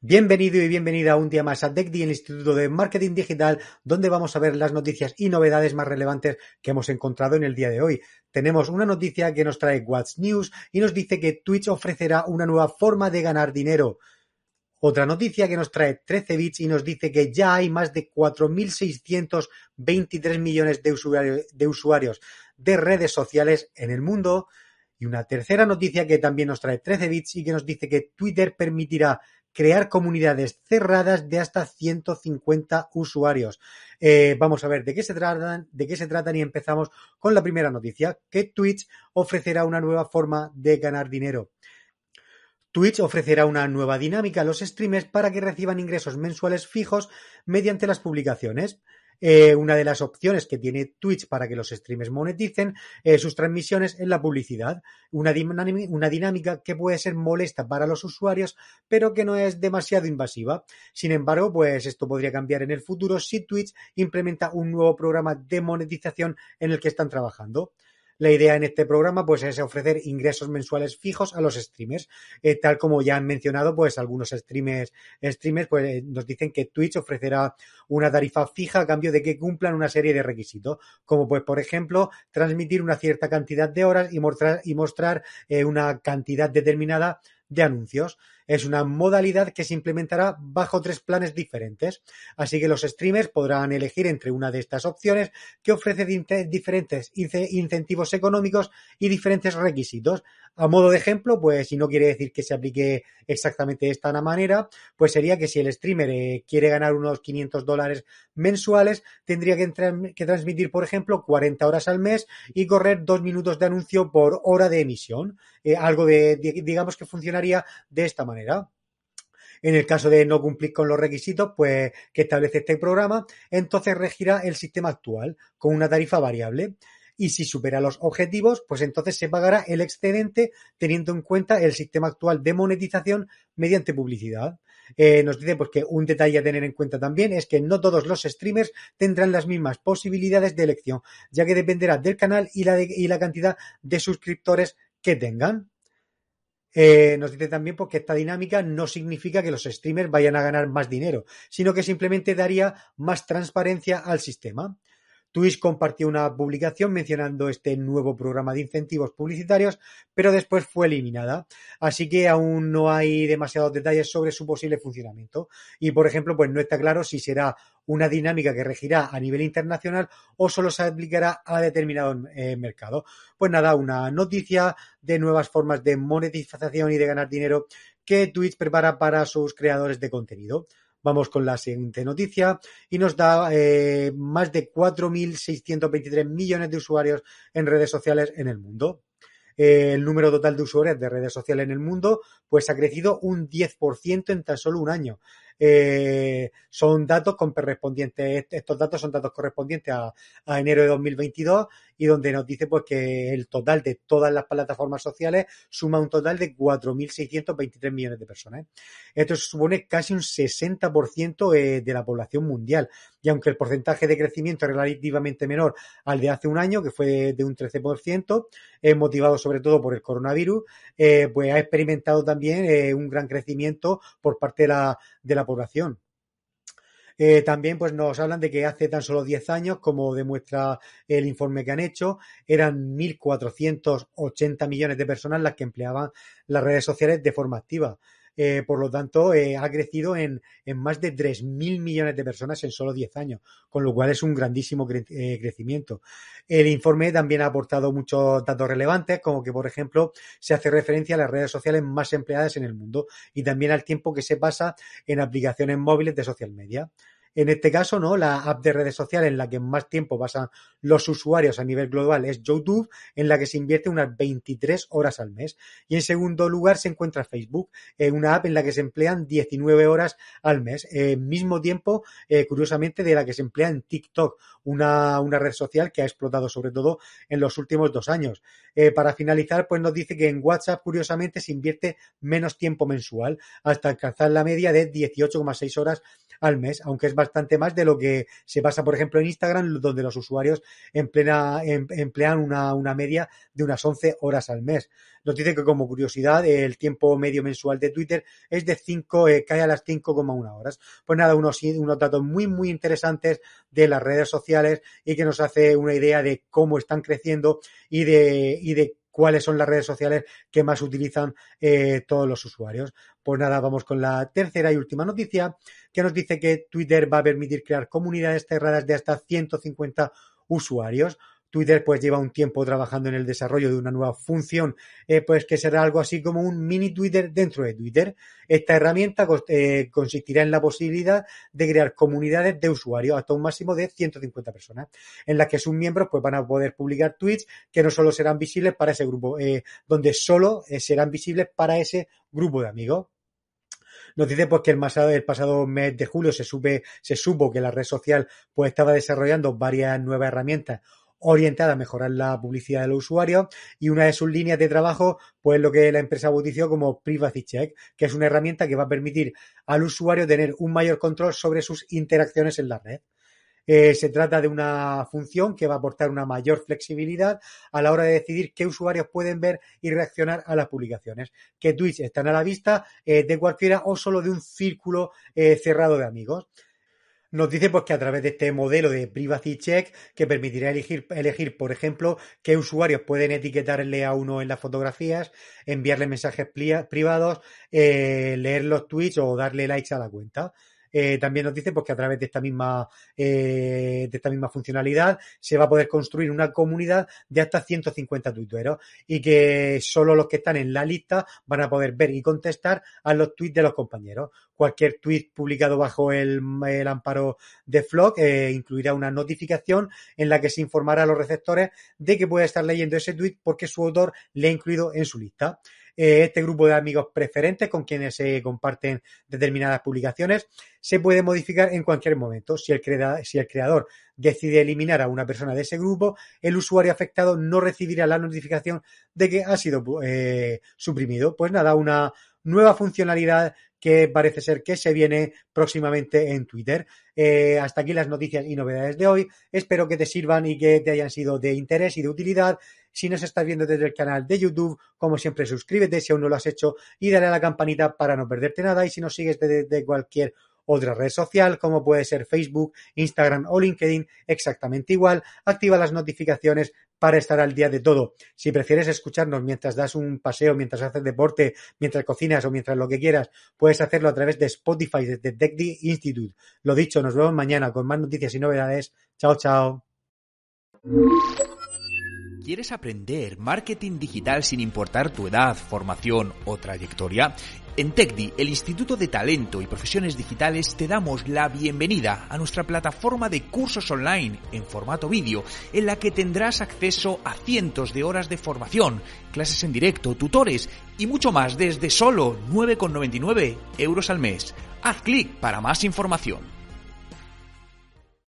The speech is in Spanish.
Bienvenido y bienvenida un día más a DECDI, el Instituto de Marketing Digital, donde vamos a ver las noticias y novedades más relevantes que hemos encontrado en el día de hoy. Tenemos una noticia que nos trae What's News y nos dice que Twitch ofrecerá una nueva forma de ganar dinero. Otra noticia que nos trae 13 bits y nos dice que ya hay más de 4.623 millones de usuarios, de usuarios de redes sociales en el mundo. Y una tercera noticia que también nos trae 13 bits y que nos dice que Twitter permitirá crear comunidades cerradas de hasta 150 usuarios. Eh, vamos a ver de qué se tratan, de qué se tratan y empezamos con la primera noticia, que Twitch ofrecerá una nueva forma de ganar dinero. Twitch ofrecerá una nueva dinámica a los streamers para que reciban ingresos mensuales fijos mediante las publicaciones. Eh, una de las opciones que tiene Twitch para que los streamers moneticen eh, sus transmisiones es la publicidad. Una, una dinámica que puede ser molesta para los usuarios, pero que no es demasiado invasiva. Sin embargo, pues esto podría cambiar en el futuro si Twitch implementa un nuevo programa de monetización en el que están trabajando. La idea en este programa pues es ofrecer ingresos mensuales fijos a los streamers, eh, tal como ya han mencionado pues algunos streamers, streamers pues eh, nos dicen que Twitch ofrecerá una tarifa fija a cambio de que cumplan una serie de requisitos, como pues por ejemplo transmitir una cierta cantidad de horas y mostrar, y mostrar eh, una cantidad determinada de anuncios. Es una modalidad que se implementará bajo tres planes diferentes, así que los streamers podrán elegir entre una de estas opciones que ofrece diferentes incentivos económicos y diferentes requisitos. A modo de ejemplo, pues si no quiere decir que se aplique exactamente de esta manera, pues sería que si el streamer eh, quiere ganar unos 500 dólares mensuales, tendría que, transmitir, por ejemplo, 40 horas al mes y correr dos minutos de anuncio por hora de emisión. Eh, algo de, digamos que funcionaría de esta manera. En el caso de no cumplir con los requisitos, pues que establece este programa, entonces regirá el sistema actual con una tarifa variable y si supera los objetivos, pues entonces se pagará el excedente teniendo en cuenta el sistema actual de monetización mediante publicidad. Eh, nos dice pues, que un detalle a tener en cuenta también es que no todos los streamers tendrán las mismas posibilidades de elección, ya que dependerá del canal y la, y la cantidad de suscriptores que tengan. Eh, nos dice también porque esta dinámica no significa que los streamers vayan a ganar más dinero, sino que simplemente daría más transparencia al sistema. Twitch compartió una publicación mencionando este nuevo programa de incentivos publicitarios, pero después fue eliminada. Así que aún no hay demasiados detalles sobre su posible funcionamiento. Y, por ejemplo, pues no está claro si será una dinámica que regirá a nivel internacional o solo se aplicará a determinado eh, mercado. Pues nada, una noticia de nuevas formas de monetización y de ganar dinero que Twitch prepara para sus creadores de contenido. Vamos con la siguiente noticia y nos da eh, más de 4.623 millones de usuarios en redes sociales en el mundo. Eh, el número total de usuarios de redes sociales en el mundo pues ha crecido un 10% en tan solo un año. Eh, son datos correspondientes, estos datos son datos correspondientes a, enero de 2022 y donde nos dice pues que el total de todas las plataformas sociales suma un total de 4.623 millones de personas. Esto supone casi un 60% eh, de la población mundial y aunque el porcentaje de crecimiento es relativamente menor al de hace un año, que fue de un 13%, es motivado sobre todo por el coronavirus, eh, pues ha experimentado también eh, un gran crecimiento por parte de la, de la población. Eh, también pues nos hablan de que hace tan solo 10 años, como demuestra el informe que han hecho, eran 1.480 millones de personas las que empleaban las redes sociales de forma activa. Eh, por lo tanto, eh, ha crecido en, más de 3.000 millones de personas en solo 10 años, con lo cual es un grandísimo eh, crecimiento. El informe también ha aportado muchos datos relevantes, como que, por ejemplo, se hace referencia a las redes sociales más empleadas en el mundo y también al tiempo que se pasa en aplicaciones móviles de social media. En este caso, ¿no? La app de redes sociales en la que más tiempo pasan los usuarios a nivel global es YouTube, en la que se invierte unas 23 horas al mes. Y en segundo lugar se encuentra Facebook, eh, una app en la que se emplean 19 horas al mes. Eh, mismo tiempo, eh, curiosamente, de la que se emplea en TikTok, una, una red social que ha explotado sobre todo en los últimos dos años. para finalizar, pues nos dice que en WhatsApp, curiosamente, se invierte menos tiempo mensual, hasta alcanzar la media de 18,6 horas al mes, aunque es bastante más de lo que se pasa, por ejemplo, en Instagram, donde los usuarios em, emplean una, una media de unas 11 horas al mes. Nos dice que como curiosidad el tiempo medio mensual de Twitter es de 5, eh, cae a las 5,1 horas. Pues nada, unos, unos datos muy, muy interesantes de las redes sociales y que nos hace una idea de cómo están creciendo y de, y de cuáles son las redes sociales que más utilizan eh, todos los usuarios. Pues nada, vamos con la tercera y última noticia que nos dice que Twitter va a permitir crear comunidades cerradas de hasta 150 usuarios. Twitter pues lleva un tiempo trabajando en el desarrollo de una nueva función, eh, pues que será algo así como un mini Twitter dentro de Twitter. Esta herramienta eh, consistirá en la posibilidad de crear comunidades de usuarios hasta un máximo de 150 personas, en las que sus miembros pues van a poder publicar tweets que no solo serán visibles para ese grupo, eh, donde solo serán visibles para ese grupo de amigos. Nos dice pues que el pasado, el pasado mes de julio se, se supo que la red social pues estaba desarrollando varias nuevas herramientas orientada a mejorar la publicidad de los usuarios y una de sus líneas de trabajo, pues lo que la empresa bautizó como Privacy Check, que es una herramienta que va a permitir al usuario tener un mayor control sobre sus interacciones en la red. Eh, se trata de una función que va a aportar una mayor flexibilidad a la hora de decidir qué usuarios pueden ver y reaccionar a las publicaciones, qué tweets están a la vista eh, de cualquiera o solo de un círculo eh, cerrado de amigos. Nos dice pues que a través de este modelo de privacy check que permitirá elegir, elegir, por ejemplo, qué usuarios pueden etiquetarle a uno en las fotografías, enviarle mensajes privados, eh, leer los tweets o darle likes a la cuenta. Eh, también nos dice pues, que a través de esta misma eh, de esta misma funcionalidad se va a poder construir una comunidad de hasta 150 tuiteros y que solo los que están en la lista van a poder ver y contestar a los tweets de los compañeros. Cualquier tweet publicado bajo el, amparo de Flock eh, incluirá una notificación en la que se informará a los receptores de que puede estar leyendo ese tweet porque su autor le ha incluido en su lista. Eh, este grupo de amigos preferentes con quienes se comparten determinadas publicaciones se puede modificar en cualquier momento. Si el, creador decide eliminar a una persona de ese grupo, el usuario afectado no recibirá la notificación de que ha sido eh, suprimido. Pues nada, una nueva funcionalidad que parece ser que se viene próximamente en Twitter. Eh, hasta aquí las noticias y novedades de hoy. Espero que te sirvan y que te hayan sido de interés y de utilidad. Si nos estás viendo desde el canal de YouTube, como siempre, suscríbete si aún no lo has hecho y dale a la campanita para no perderte nada. Y si nos sigues desde cualquier otra red social, como puede ser Facebook, Instagram o LinkedIn, exactamente igual, activa las notificaciones para estar al día de todo. Si prefieres escucharnos mientras das un paseo, mientras haces deporte, mientras cocinas o mientras lo que quieras, puedes hacerlo a través de Spotify desde TechD Institute. Lo dicho, nos vemos mañana con más noticias y novedades. Chao, chao. ¿Quieres aprender marketing digital sin importar tu edad, formación o trayectoria? En TechDi, el Instituto de Talento y Profesiones Digitales, te damos la bienvenida a nuestra plataforma de cursos online en formato vídeo, en la que tendrás acceso a cientos de horas de formación, clases en directo, tutores y mucho más desde solo 9,99 euros al mes. Haz clic para más información.